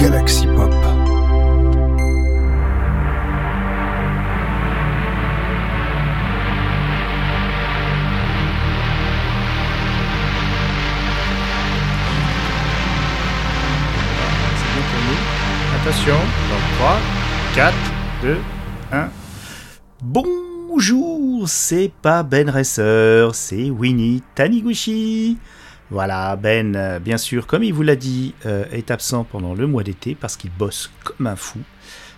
Galaxy Pop. Attention, dans 3, 4, 2, 1. Bonjour, c'est pas Ben Racer, c'est Winnie Taniguchi. Voilà, Ben, euh, bien sûr, comme il vous l'a dit, euh, est absent pendant le mois d'été parce qu'il bosse comme un fou.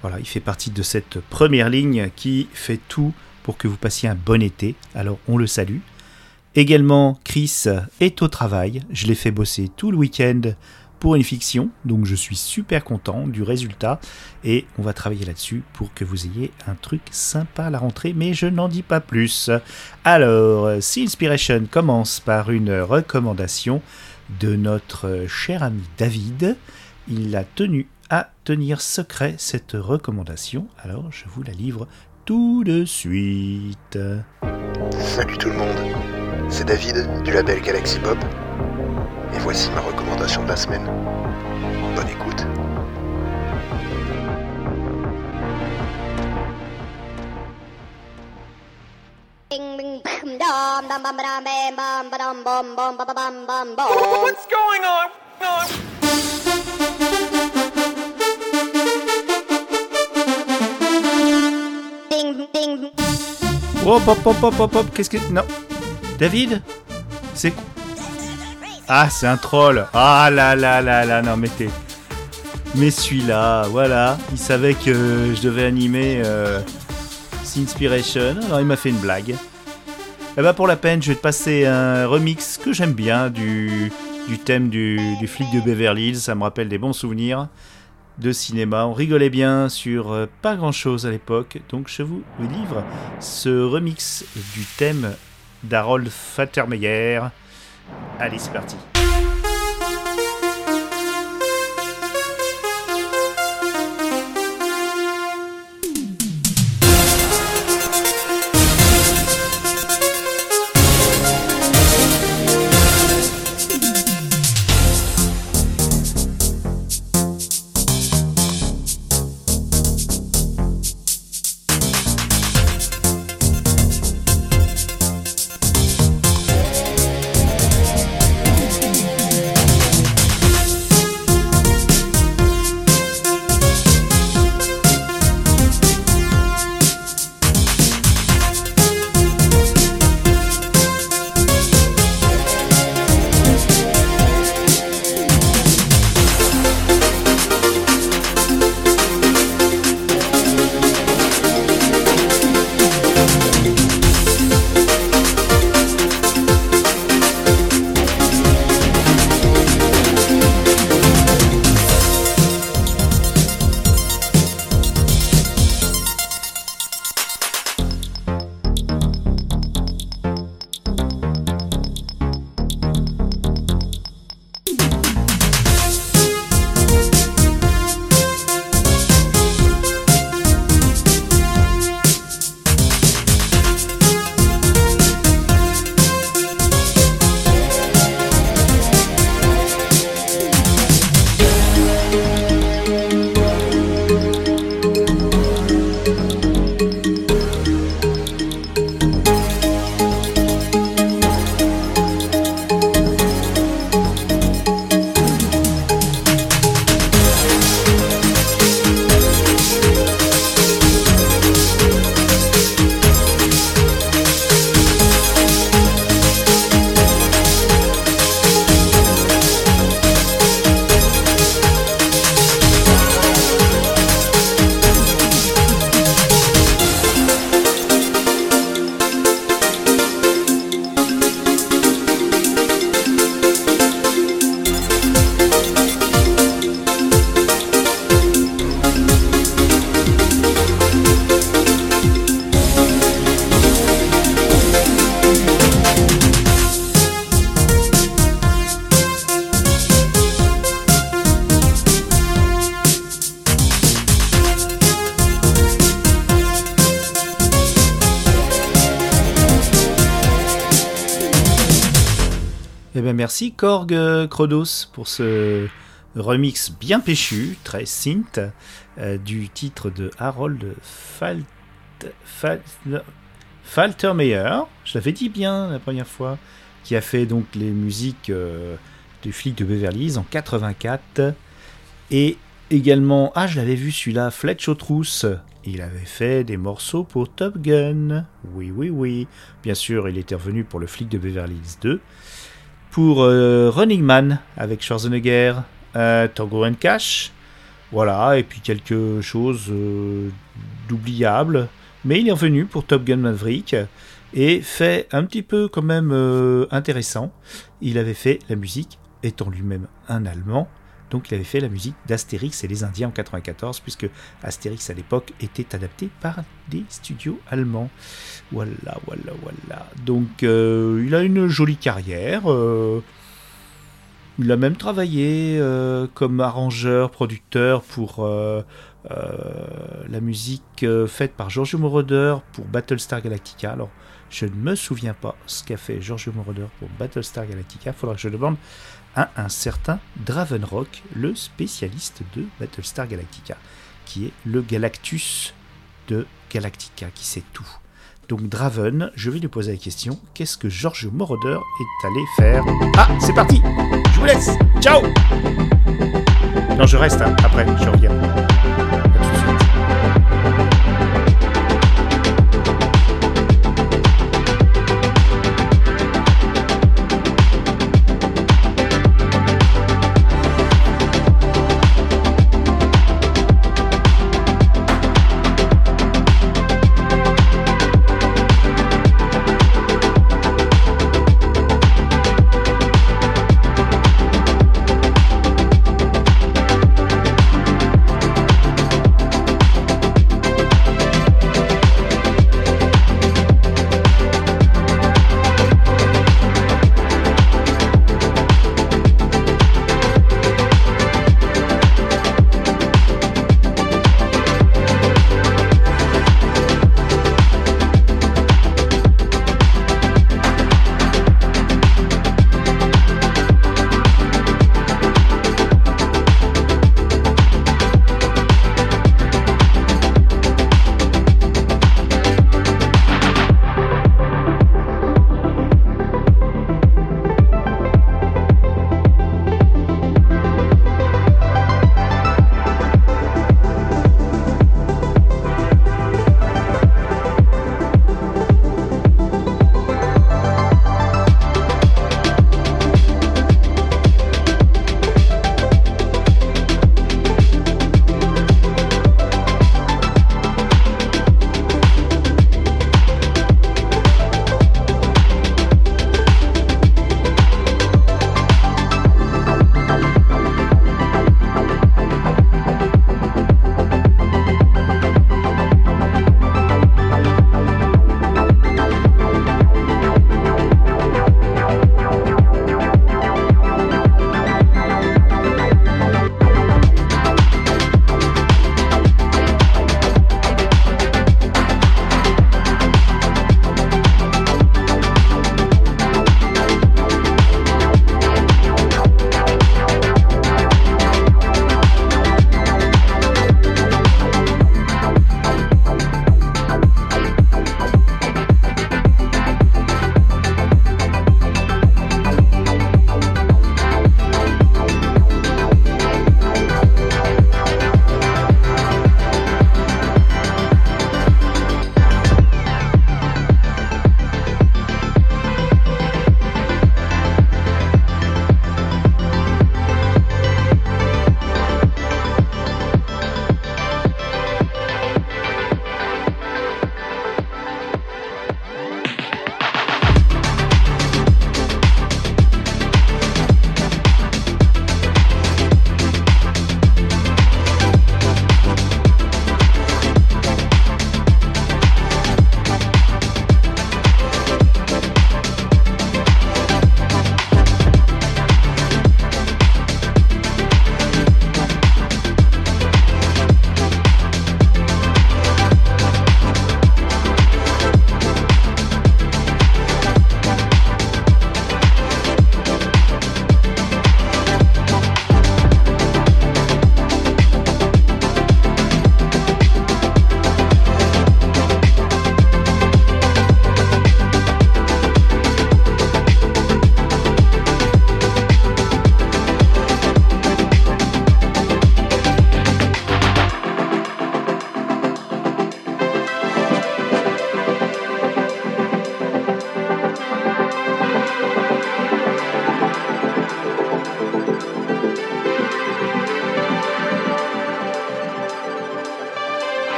Voilà, il fait partie de cette première ligne qui fait tout pour que vous passiez un bon été. Alors, on le salue. Également, Chris est au travail. Je l'ai fait bosser tout le week-end pour une fiction, donc je suis super content du résultat et on va travailler là-dessus pour que vous ayez un truc sympa à la rentrée, mais je n'en dis pas plus. Alors, si Inspiration commence par une recommandation de notre cher ami David, il a tenu à tenir secret cette recommandation, alors je vous la livre tout de suite. Salut tout le monde, c'est David du label Galaxy Pop. Et voici ma recommandation de la semaine. Bonne écoute. What's going on? Hop, hop, hop, hop, hop, hop, qu'est-ce que... Non. David C'est... Ah, c'est un troll. Ah là là là là, non, mais t'es... Mais celui-là, voilà, il savait que je devais animer euh, Inspiration, alors il m'a fait une blague. Eh ben pour la peine, je vais te passer un remix que j'aime bien du, du thème du, du flic de Beverly Hills, ça me rappelle des bons souvenirs de cinéma. On rigolait bien sur euh, pas grand chose à l'époque, donc je vous livre ce remix du thème d'Harold Fattermeyer. Allez, c'est parti. Merci Korg euh, Krodos pour ce remix bien péchu, très synth, euh, du titre de Harold Falt, Falt, Faltermeyer, je l'avais dit bien la première fois, qui a fait donc les musiques euh, du flic de Beverly Hills en 84, et également, ah je l'avais vu celui-là, Fletch aux trousses, il avait fait des morceaux pour Top Gun, oui oui oui, bien sûr il était revenu pour le flic de Beverly Hills 2, pour euh, Running Man avec Schwarzenegger, euh, Tango and Cash, voilà, et puis quelque chose euh, d'oubliable, mais il est revenu pour Top Gun Maverick et fait un petit peu quand même intéressant. Il avait fait la musique, étant lui-même un Allemand, donc il avait fait la musique d'Astérix et les Indiens en 94, puisque Astérix à l'époque était adapté par des studios allemands. Voilà, voilà, voilà. Donc euh, il a une jolie carrière. euh, il a même travaillé euh, comme arrangeur, producteur pour la musique faite par Giorgio Moroder pour Battlestar Galactica. Alors, je ne me souviens pas ce qu'a fait Giorgio Moroder pour Battlestar Galactica. Il faudra que je demande un certain Dravenrock, le spécialiste de Battlestar Galactica, qui est le Galactus de Galactica, qui sait tout. Donc Draven, je vais lui poser la question, qu'est-ce que Giorgio Moroder est allé faire? Ah, c'est parti Je vous laisse Ciao Non, je reste, hein, après, je reviens.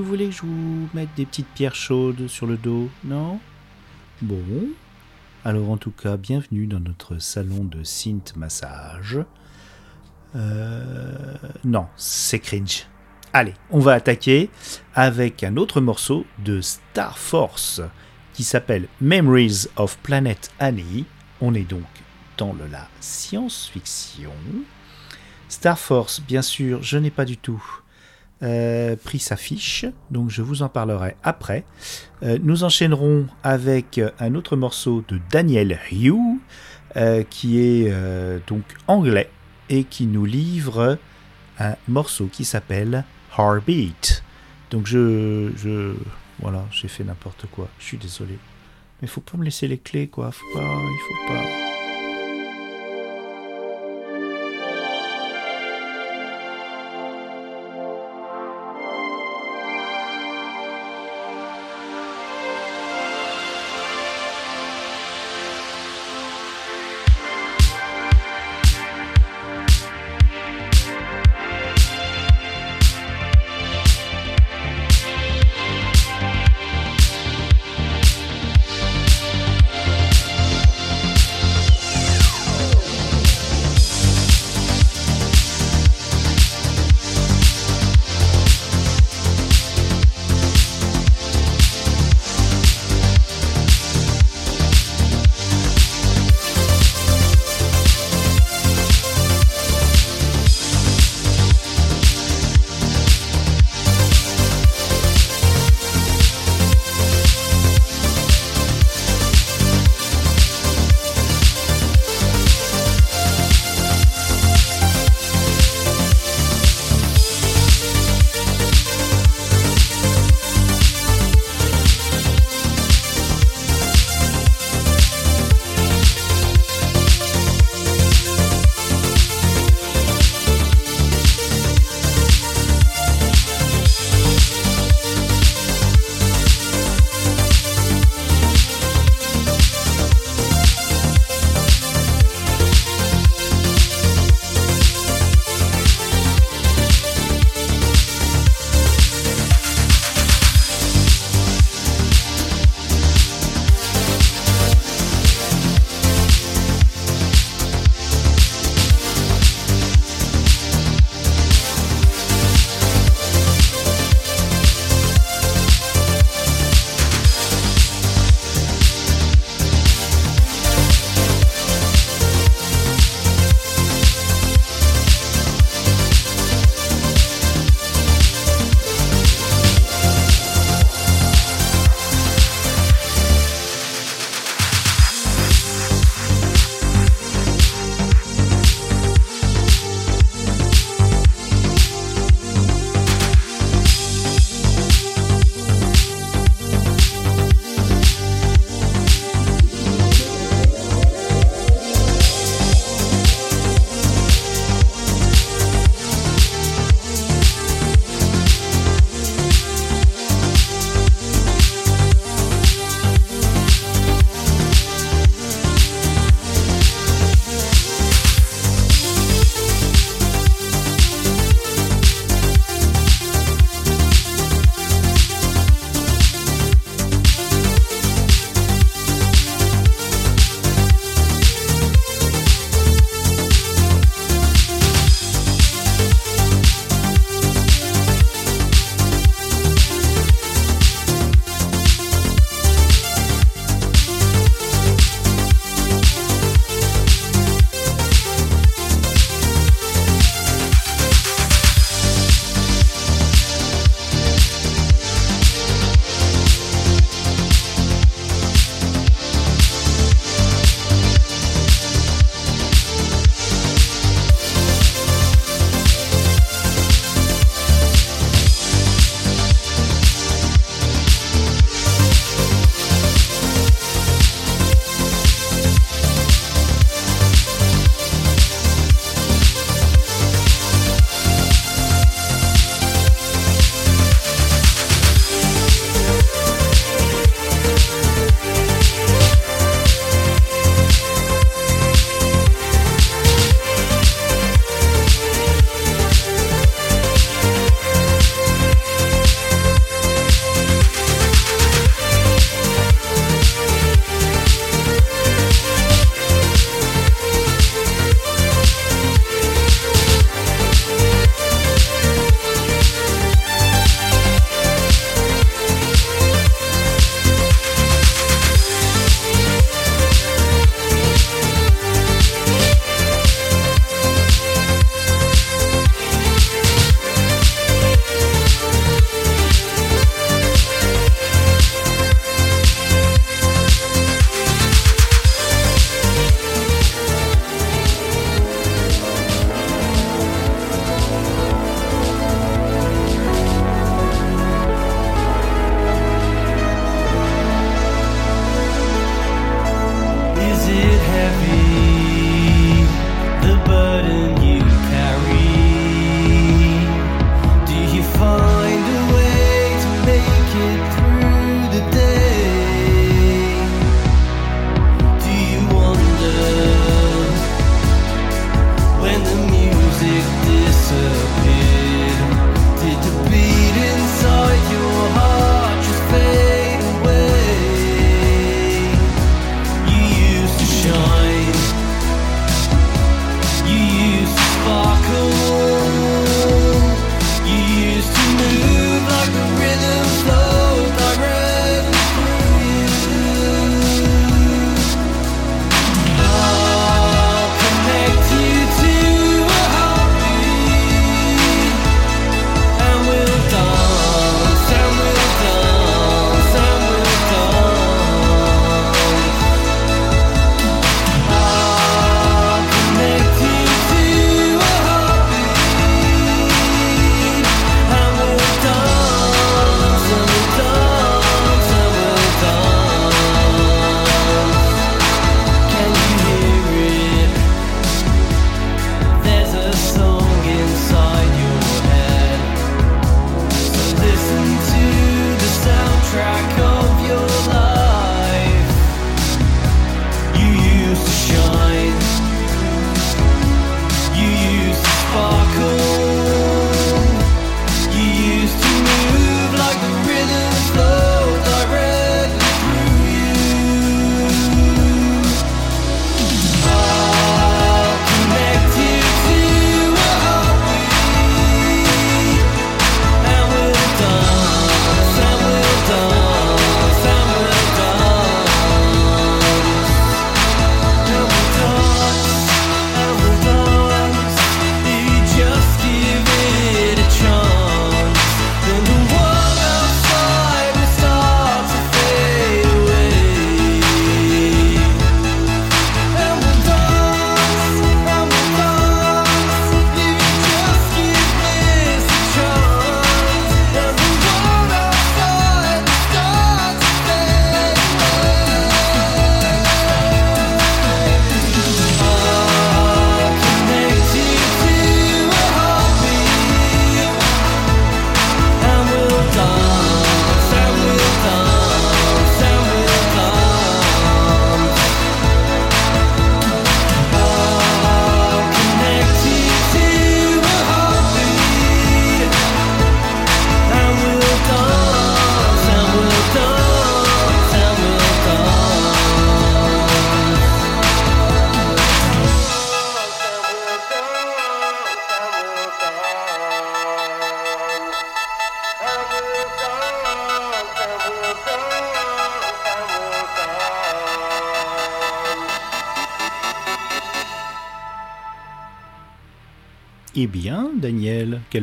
Vous voulez que je vous mette des petites pierres chaudes sur le dos Non? Bon. Alors en tout cas, bienvenue dans notre salon de synth massage. Euh, non, c'est cringe. Allez, on va attaquer avec un autre morceau de Star Force qui s'appelle Memories of Planet Annie. On est donc dans la science-fiction. Star Force, bien sûr, je n'ai pas du tout euh, pris sa fiche, donc je vous en parlerai après. Euh, nous enchaînerons avec un autre morceau de Daniel Hugh, euh, qui est donc anglais et qui nous livre un morceau qui s'appelle Heartbeat. Donc je, je voilà, j'ai fait n'importe quoi. Je suis désolé. Mais faut pas me laisser les clés, quoi. Faut pas, il faut pas.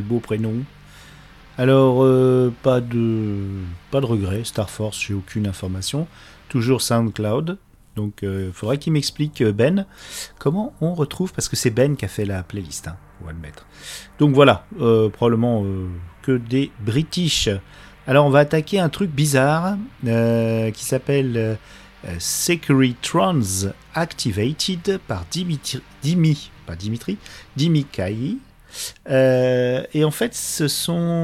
Beau prénom. Alors, euh, pas de pas de regret, Star Force, j'ai aucune information. Toujours SoundCloud. Donc, il euh, faudrait qu'il m'explique, euh, Ben, comment on retrouve, parce que c'est Ben qui a fait la playlist, hein, on va le mettre. Donc voilà, probablement que des British. Alors, on va attaquer un truc bizarre qui s'appelle Securitrons Activated par Dimitri, Dimi, pas Dimitri, Dimi Kai. Euh, et en fait, ce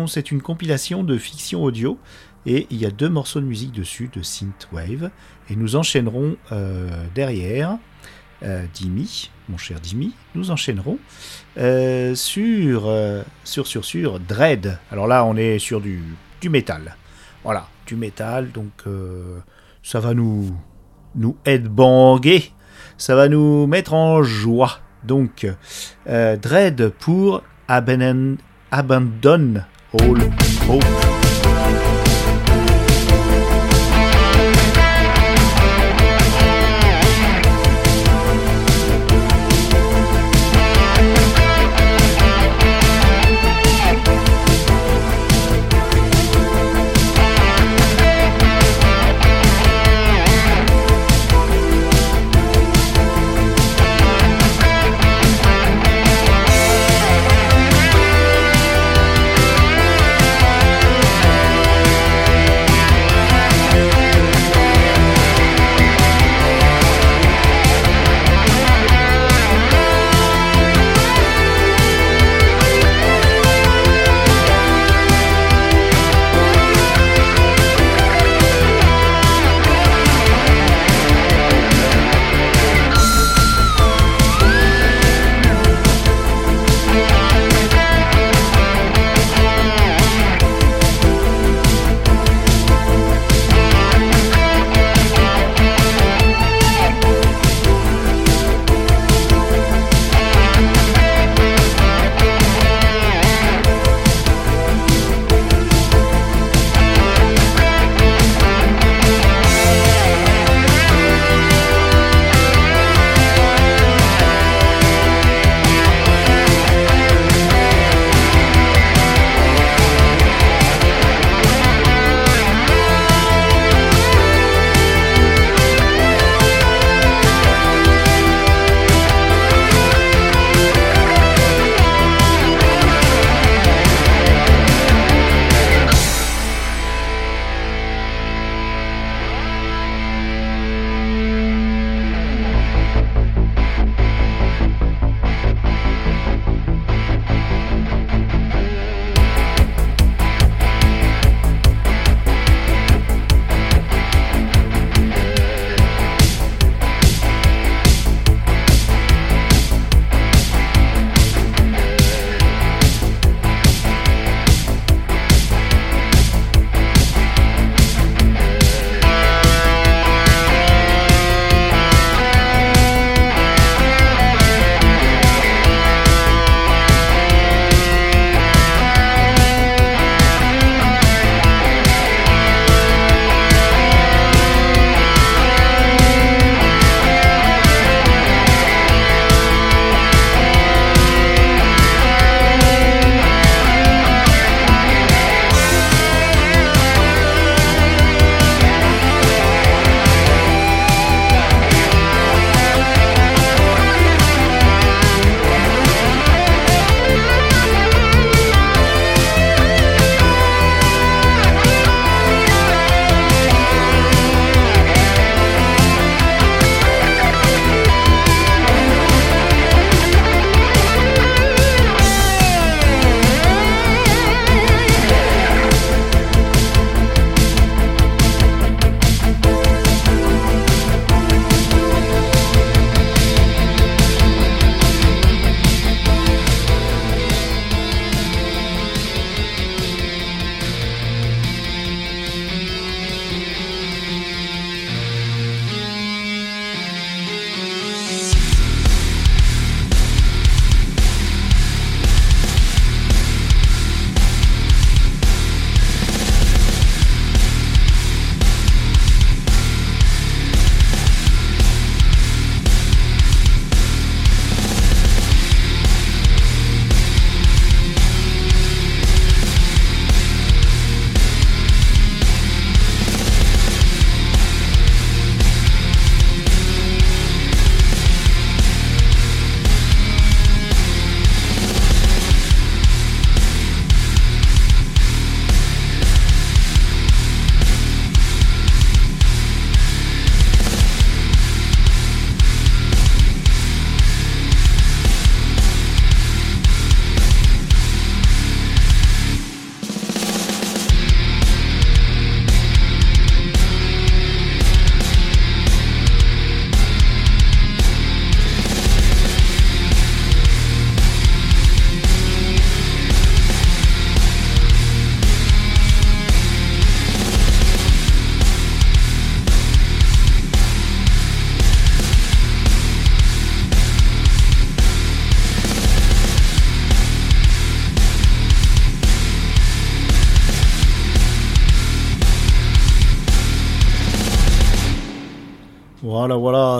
c'est une compilation de fiction audio et il y a deux morceaux de musique dessus de synthwave. Et nous enchaînerons euh, derrière, euh, mon cher Dimi, nous enchaînerons sur, sur, sur, sur Dread. Alors là, on est sur du, du métal. Voilà, du métal, donc ça va nous, nous headbanger, ça va nous mettre en joie. Donc, euh, Dread pour Abandon, All Hope.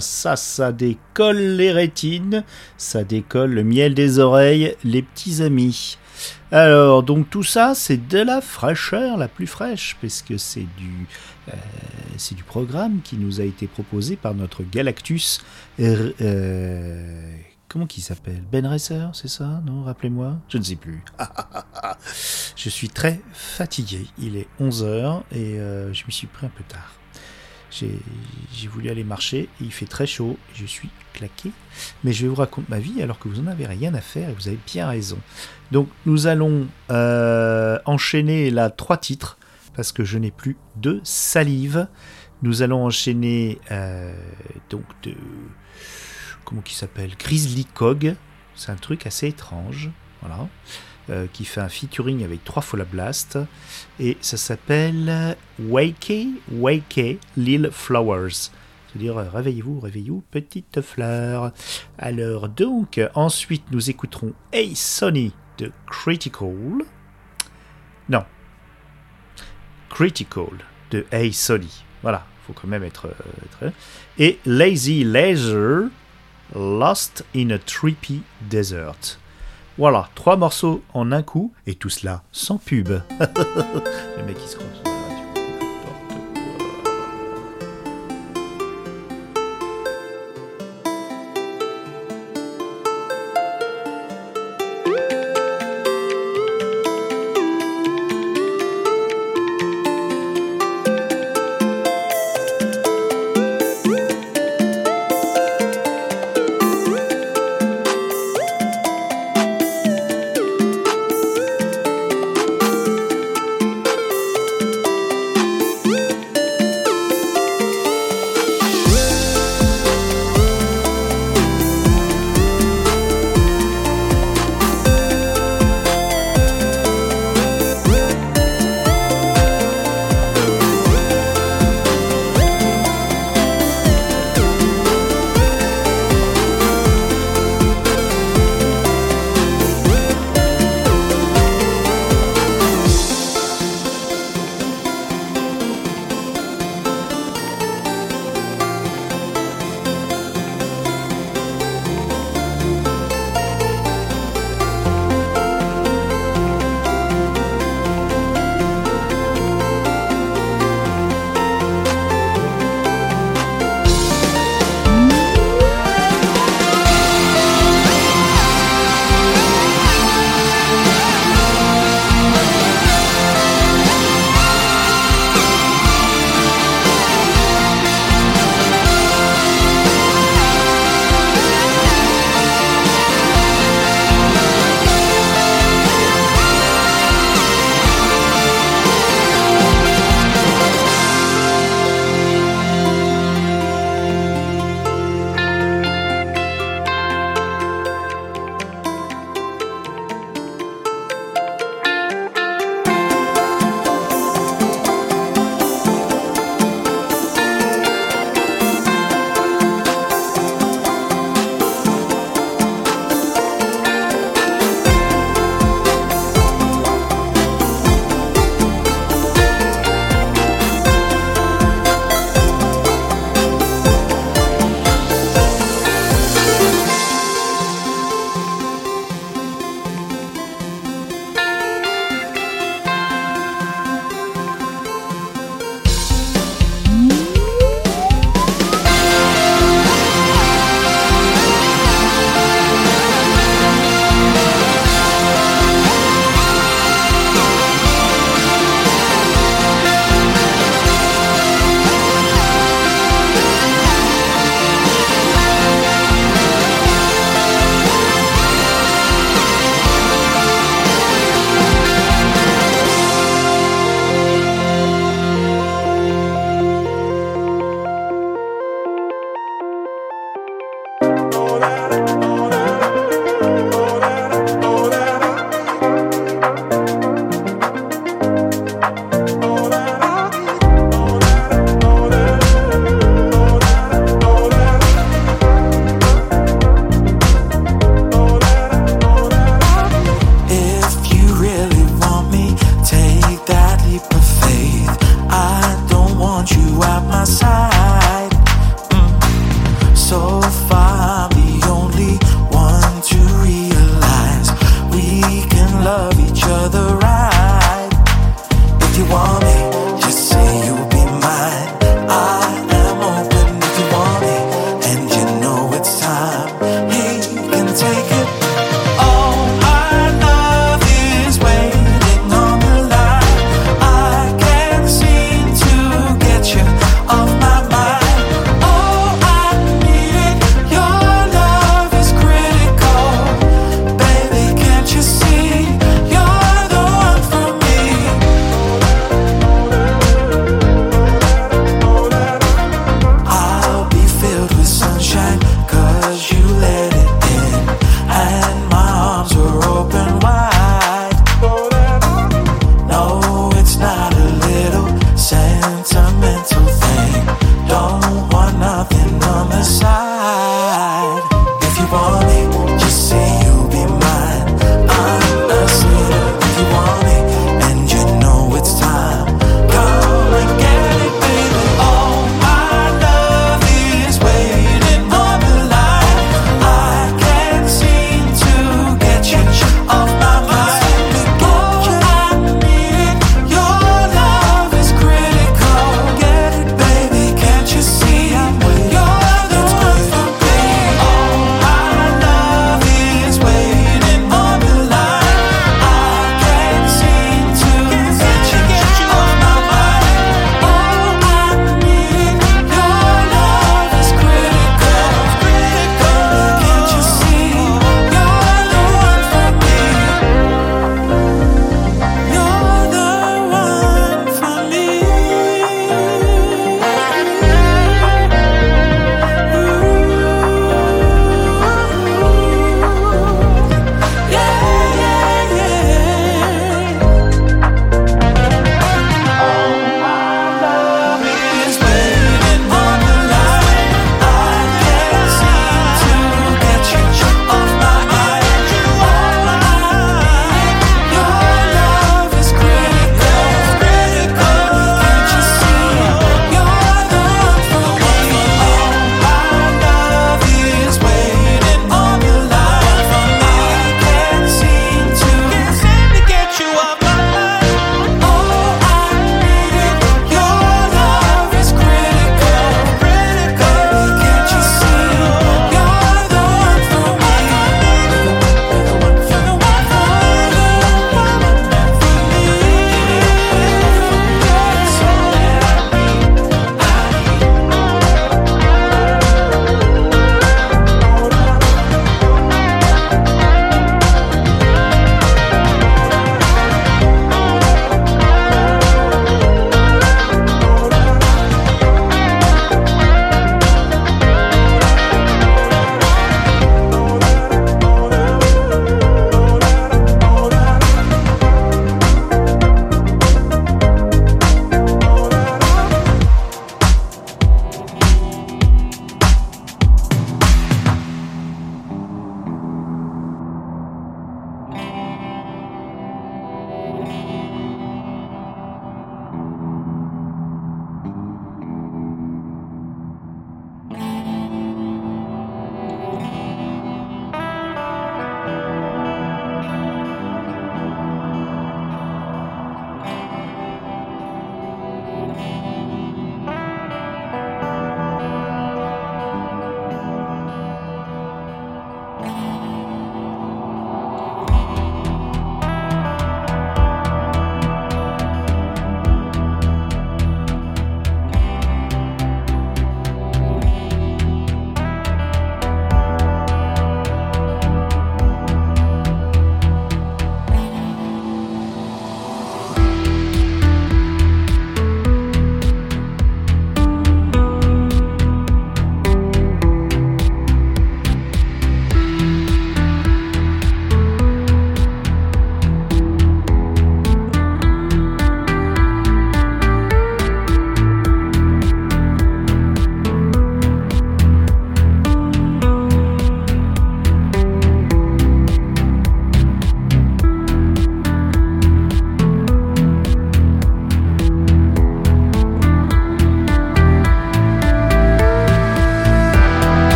Ça, ça décolle les rétines, ça décolle le miel des oreilles, les petits amis. Alors, donc tout ça, c'est de la fraîcheur la plus fraîche, puisque c'est du, euh, c'est du programme qui nous a été proposé par notre Galactus. euh, euh, comment qu'il s'appelle? Ben Racer, c'est ça Non, rappelez-moi? Je ne sais plus. je suis très fatigué. Il est 11h et je m'y suis pris un peu tard. J'ai voulu aller marcher, il fait très chaud, je suis claqué, mais je vais vous raconter ma vie alors que vous n'en avez rien à faire et vous avez bien raison. Donc nous allons euh, enchaîner là trois titres parce que je n'ai plus de salive. Nous allons enchaîner euh, donc de comment qui s'appelle? Grizzly Cog. C'est un truc assez étrange, voilà, euh, qui fait un featuring avec trois fois la blast et ça s'appelle Wakey Wakey Lil Flowers. C'est-à-dire euh, réveillez-vous, réveillez-vous, petite fleur. Alors donc ensuite nous écouterons Hey Sonny de Critical. Non. Critical de Hey Sonny. Voilà, faut quand même être, euh, être- Et Lazy Leisure Lost in a Trippy Desert. Voilà, trois morceaux en un coup, et tout cela sans pub. Le mec se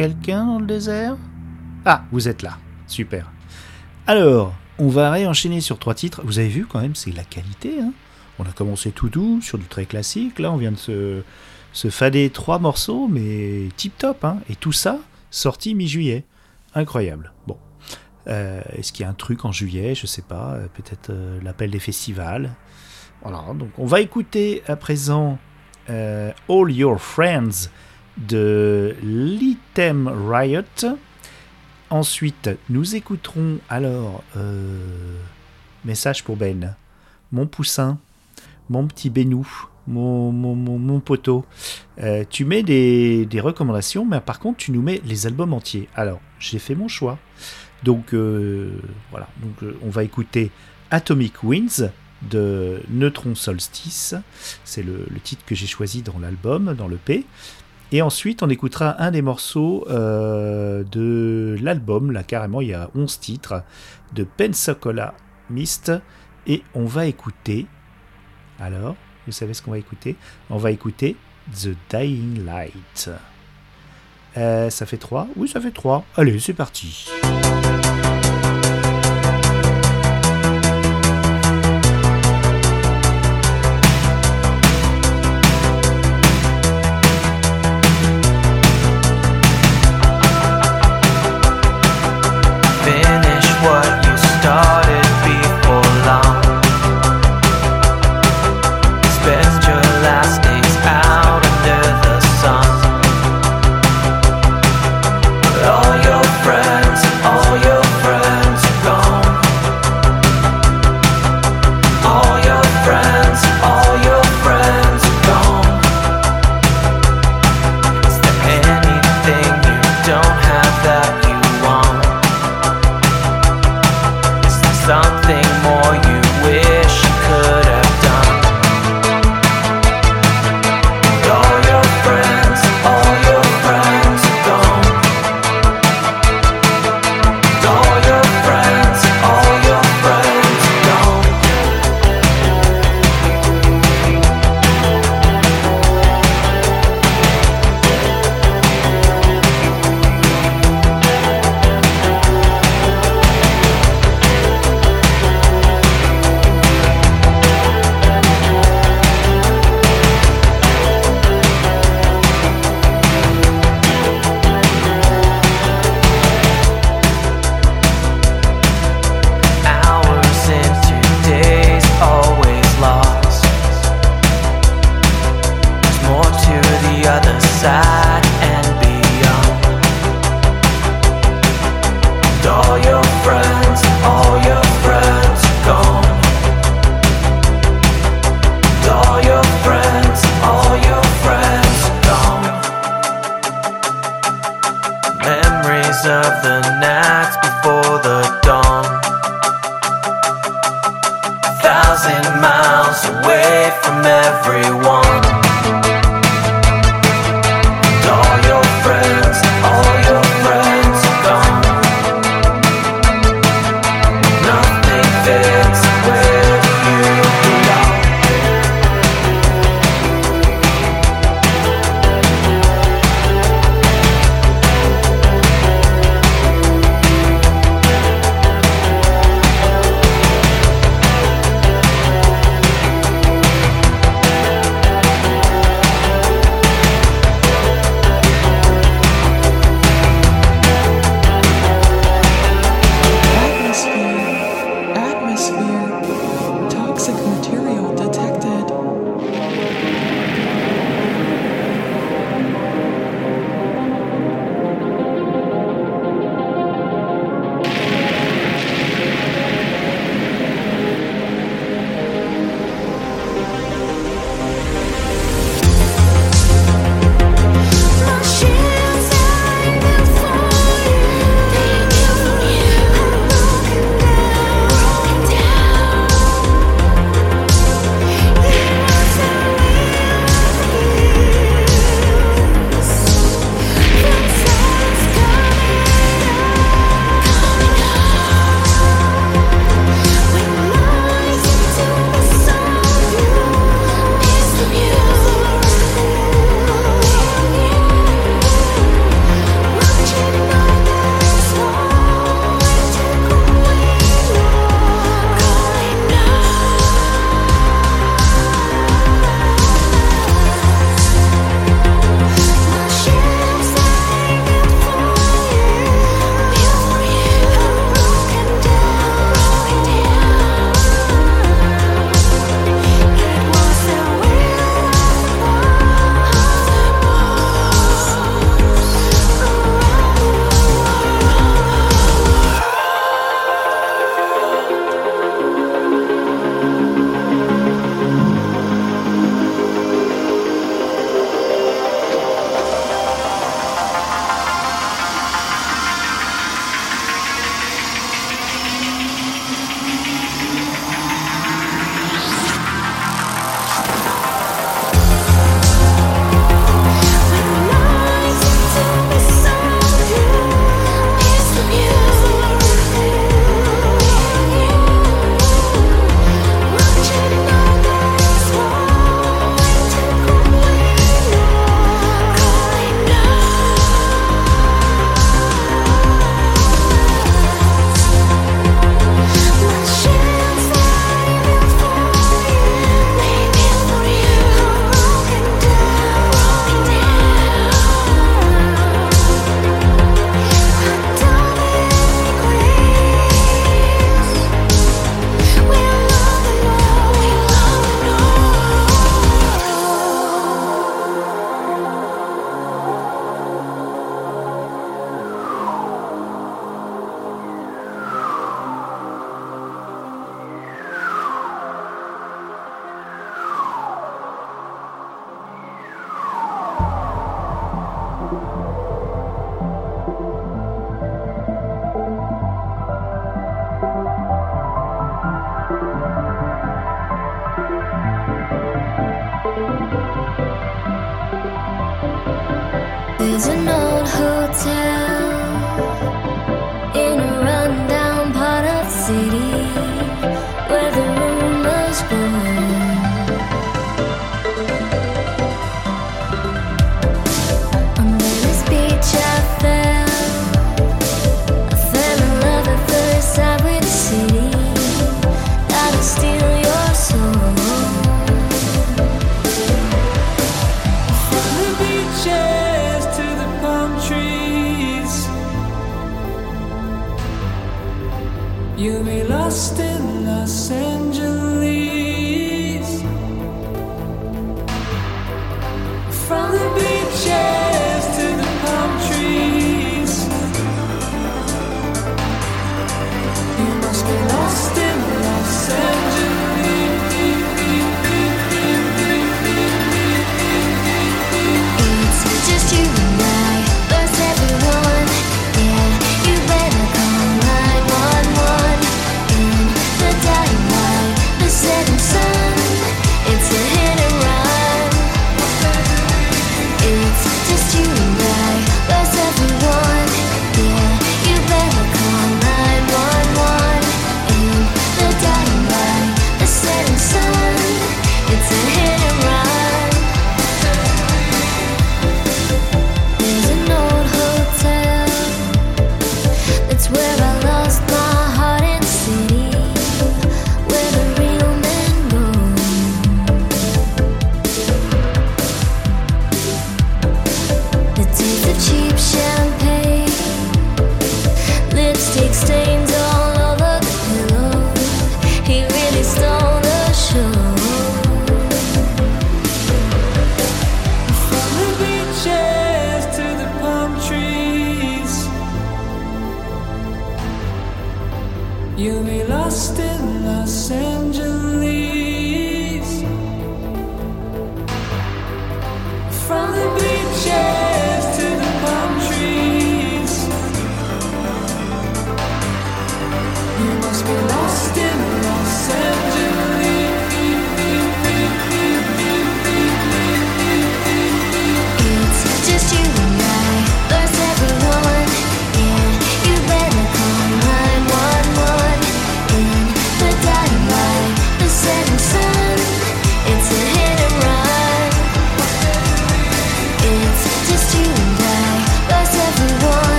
quelqu'un dans le désert? Ah, vous êtes là. Super. Alors, on va réenchaîner sur trois titres. Vous avez vu quand même, c'est la qualité. Hein on a commencé tout doux sur du très classique. Là, on vient de se, se fader trois morceaux, mais tip top. Hein Et tout ça sorti mi-juillet. Incroyable. Bon. Euh, Est-ce qu'il y a un truc en juillet? Je sais pas. euh, Peut-être euh, l'appel des festivals. Voilà. Donc, on va écouter à présent All Your Friends de Litem Riot. Ensuite, nous écouterons alors euh, message pour Ben, mon poussin, mon petit Benou, mon, mon, poteau. Euh, tu mets des, recommandations, mais par contre, tu nous mets les albums entiers. Alors, j'ai fait mon choix. Donc, euh, voilà. On va écouter Atomic Winds de Neutron Solstice. C'est le titre que j'ai choisi dans l'album, dans le P. Et ensuite, on écoutera un des morceaux euh, de l'album. Là, carrément, il y a 11 titres de Pensacola Mist. Et on va écouter. Alors, vous savez ce qu'on va écouter? On va écouter The Dying Light. Euh, ça fait 3 Oui, ça fait 3. Allez, c'est parti.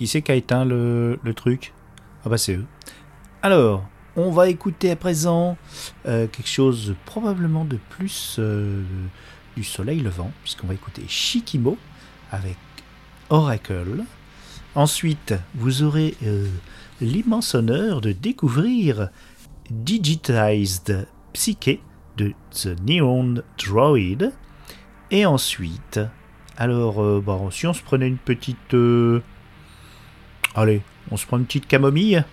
Qui c'est qui a éteint le, truc? Ah bah c'est eux. Alors, on va écouter à présent euh, quelque chose probablement de plus euh, du soleil levant, puisqu'on va écouter Shikimo avec Oracle. Ensuite, vous aurez euh, l'immense honneur de découvrir Digitized Psyche de The Neon Droid. Et ensuite, alors, bon, si on se prenait une petite... Allez, on se prend une petite camomille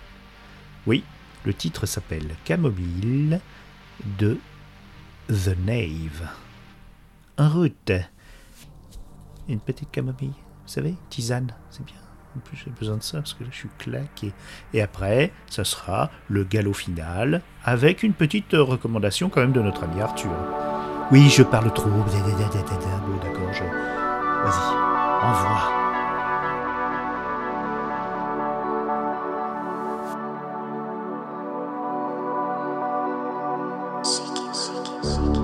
Oui, le titre s'appelle Camomille de The Knave. En route. Une petite camomille, vous savez, tisane, c'est bien. En plus, j'ai besoin de ça parce que je suis claqué. Et après, ça sera le galop final avec une petite recommandation quand même de notre ami Arthur. Oui, je parle trop. D'accord, je. Vas-y, envoie. She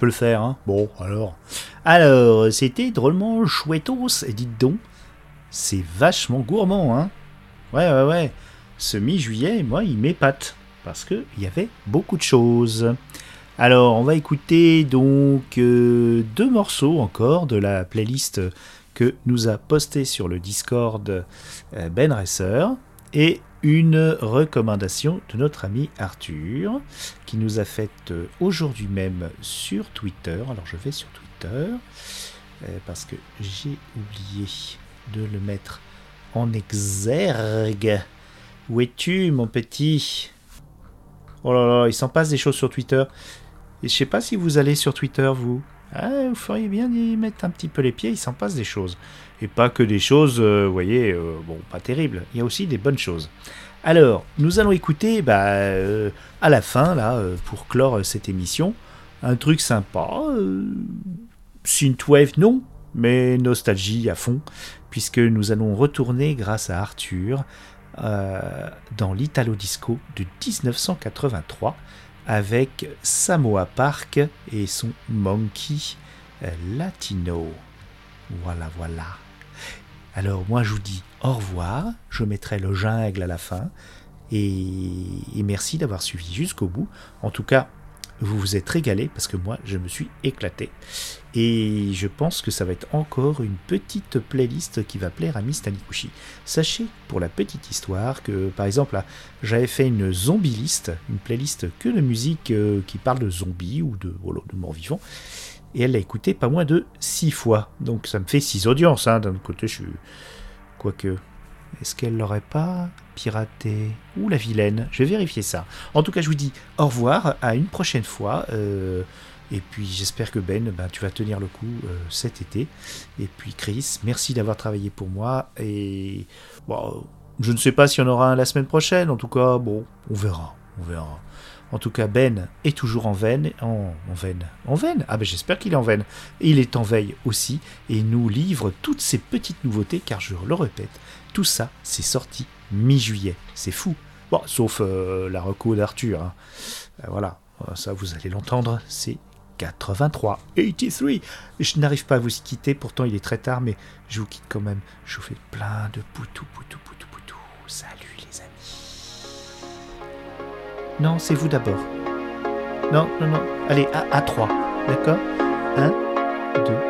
peux le faire. Hein. Bon, alors. Alors, c'était drôlement chouettos, et dites donc. C'est vachement gourmand, hein. Ouais, ouais, ouais. Ce mi-juillet, moi, il m'épate. Parce qu'il y avait beaucoup de choses. Alors, on va écouter donc euh, deux morceaux encore de la playlist que nous a posté sur le Discord euh, Ben Resser et une recommandation de notre ami Arthur qui nous a faite euh, aujourd'hui même sur Twitter. Alors je vais sur Twitter euh, parce que j'ai oublié de le mettre en exergue. Où es-tu mon petit? Oh là là, il s'en passe des choses sur Twitter. Et je sais pas si vous allez sur Twitter vous. Ah, vous feriez bien d'y mettre un petit peu les pieds, il s'en passe des choses. Et pas que des choses, euh, vous voyez, euh, bon, pas terribles. Il y a aussi des bonnes choses. Alors, nous allons écouter, bah, euh, à la fin, là, pour clore cette émission, un truc sympa. Synthwave, non, mais nostalgie à fond, puisque nous allons retourner, grâce à Arthur, dans l'Italo Disco de 1983 avec Samoa Park et son Monkey Latino. Voilà, voilà. Alors moi je vous dis au revoir, je mettrai le jungle à la fin et, merci d'avoir suivi jusqu'au bout. En tout cas, vous vous êtes régalé parce que moi je me suis éclaté et je pense que ça va être encore une petite playlist qui va plaire à Miss Taniguchi. Sachez pour la petite histoire que par exemple j'avais fait une zombie list, une playlist que de musique euh, qui parle de zombies ou de, voilà, de morts vivants et elle l'a écouté pas moins de 6 fois. Donc ça me fait 6 audiences. Hein. D'un autre côté, je suis. Quoique. Est-ce qu'elle l'aurait pas piraté? Ou la vilaine Je vais vérifier ça. En tout cas, je vous dis au revoir, à une prochaine fois. euh, et puis j'espère que Ben, ben, tu vas tenir le coup euh, cet été. Et puis Chris, merci d'avoir travaillé pour moi. Et bon, je ne sais pas si on aura un la semaine prochaine. En tout cas, bon, on verra. On verra. En tout cas, Ben est toujours en veine. En, veine. En veine Ah ben j'espère qu'il est en veine. Il est en veille aussi. Et nous livre toutes ces petites nouveautés, car je le répète, tout ça, c'est sorti mi-juillet. C'est fou. Bon, sauf euh, la reco d'Arthur. hein. Euh, voilà, Euh, ça vous allez l'entendre, c'est 83. 83 Je n'arrive pas à vous quitter, pourtant il est très tard, mais je vous quitte quand même. Je vous fais plein de poutou, poutou, poutou, poutou. Salut les amis. Non, c'est vous d'abord. Non, non, non. Allez, à, à 3. D'accord? 1, 2,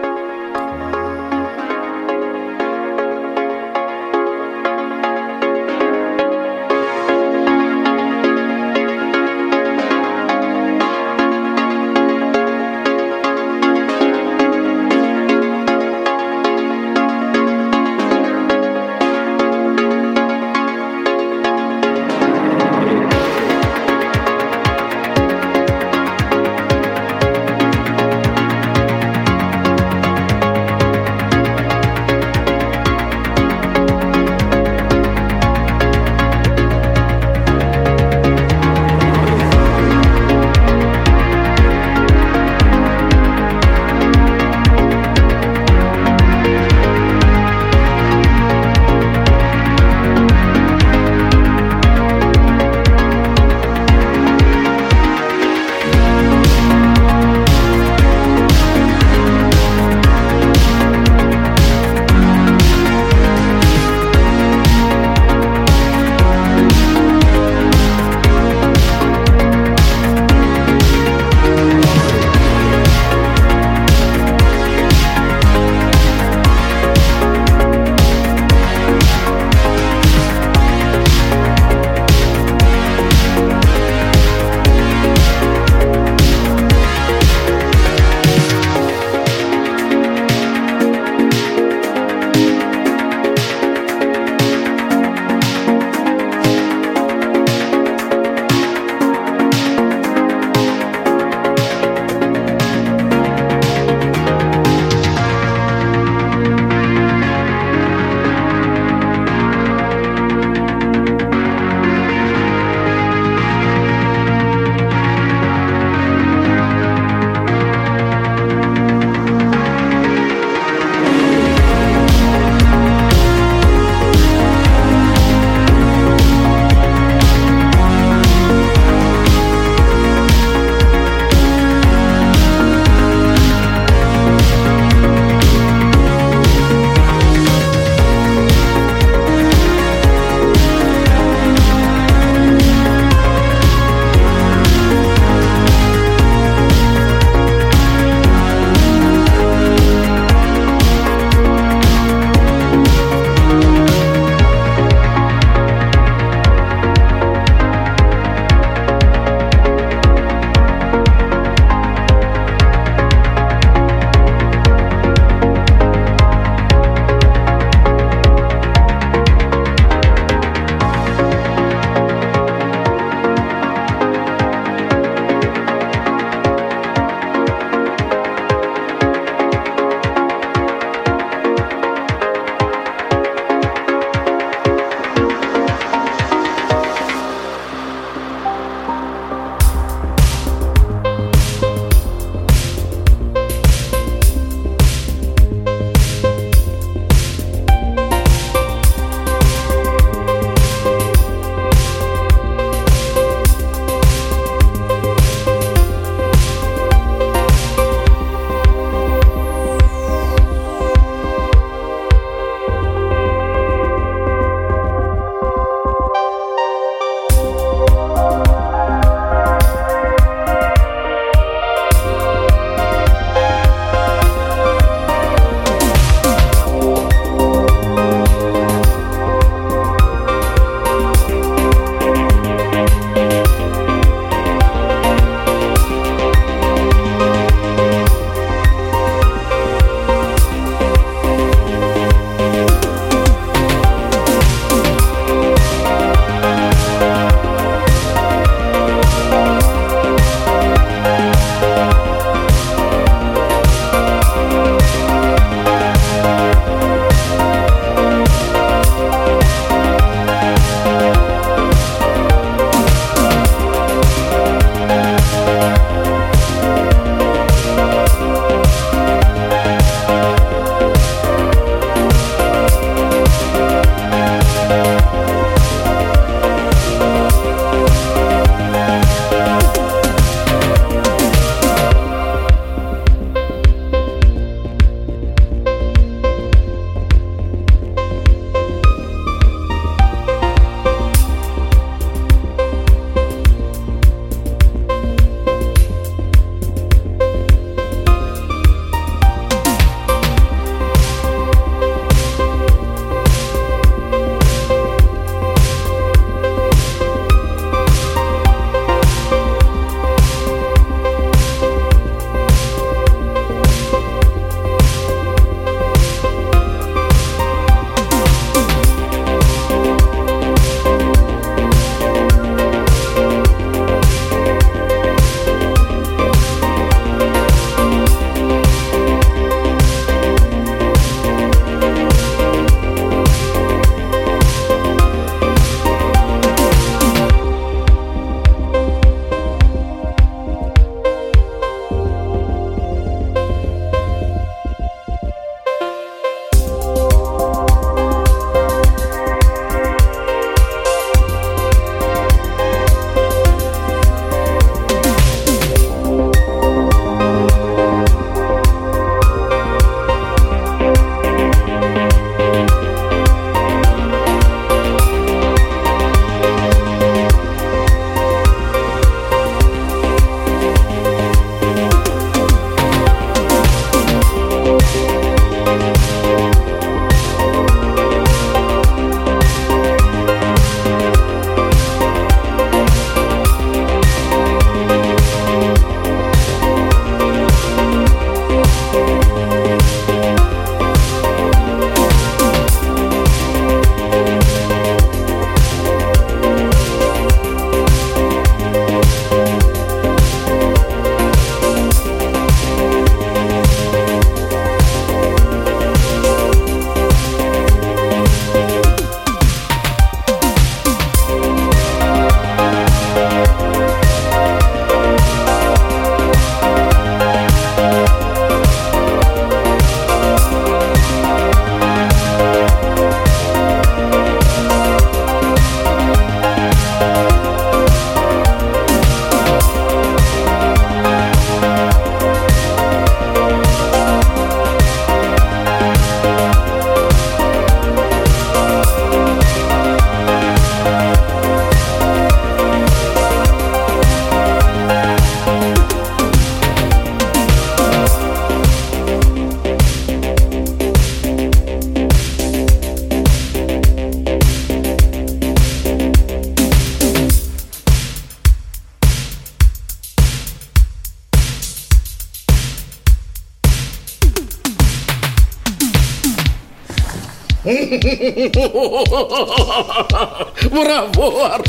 favor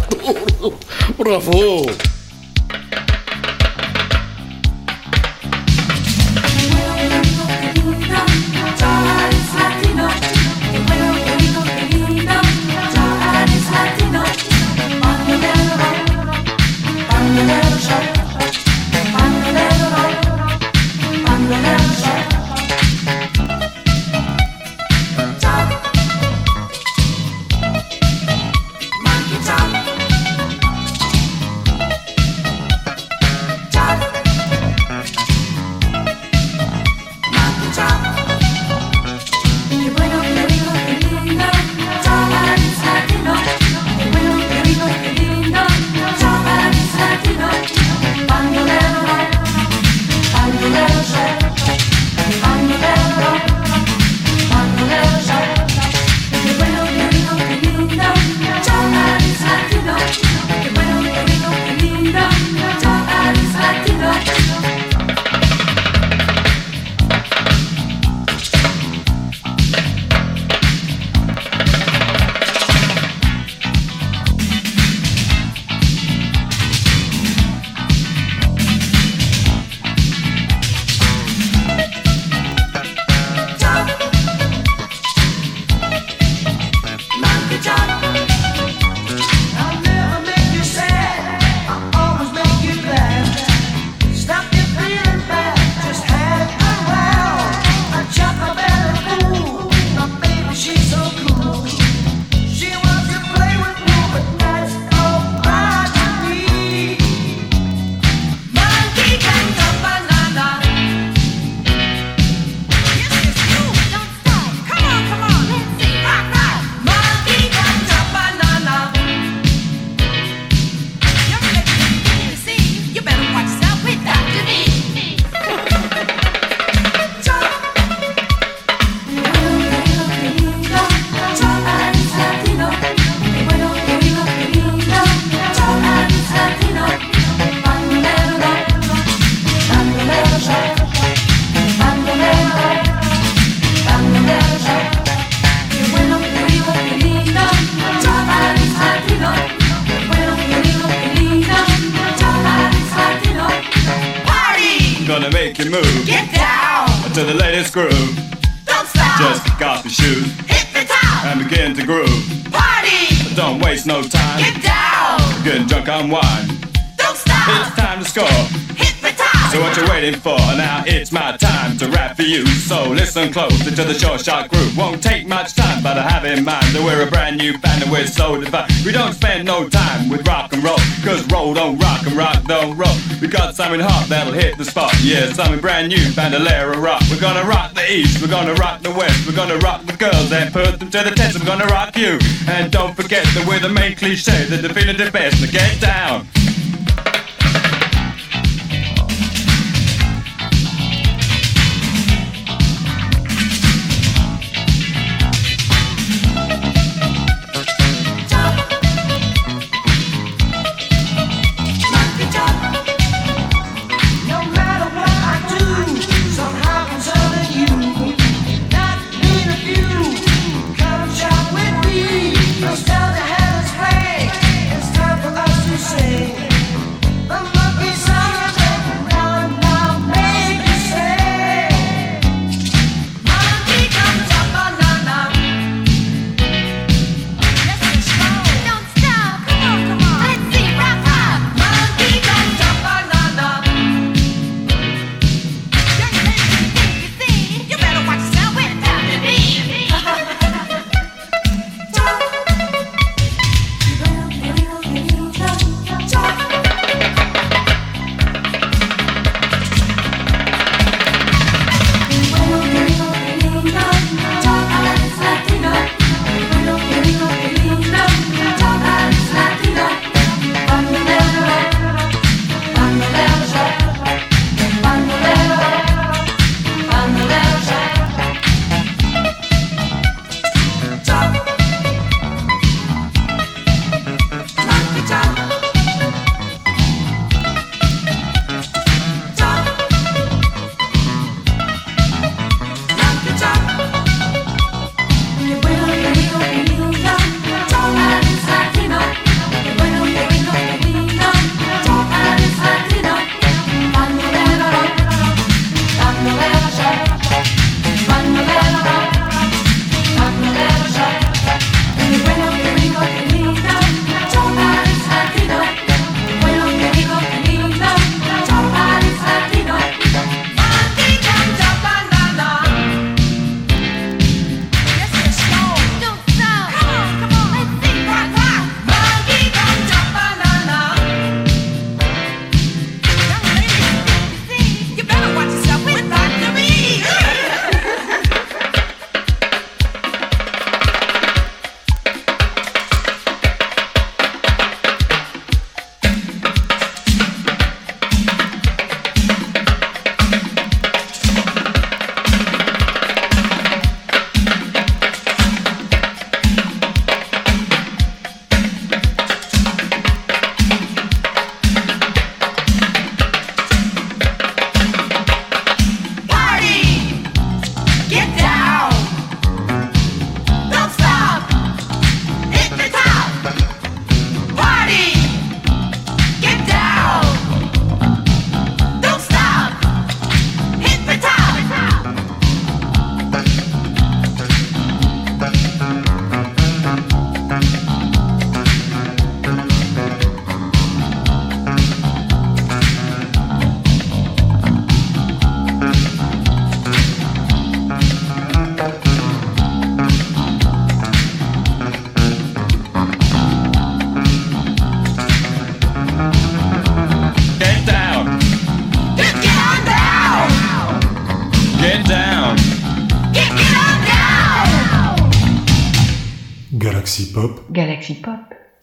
to the short shot group. Won't take much time, but I have in mind that we're a brand new band and we're so divine. We don't spend no time with rock and roll, cause roll don't rock and rock don't roll. We got something hot that'll hit the spot. Yeah, something brand new, Bandolera rock. We're gonna rock the east, we're gonna rock the west, we're gonna rock the girls and put them to the test. We're gonna rock you. And don't forget that we're the main cliche, the definitive best. Now get down.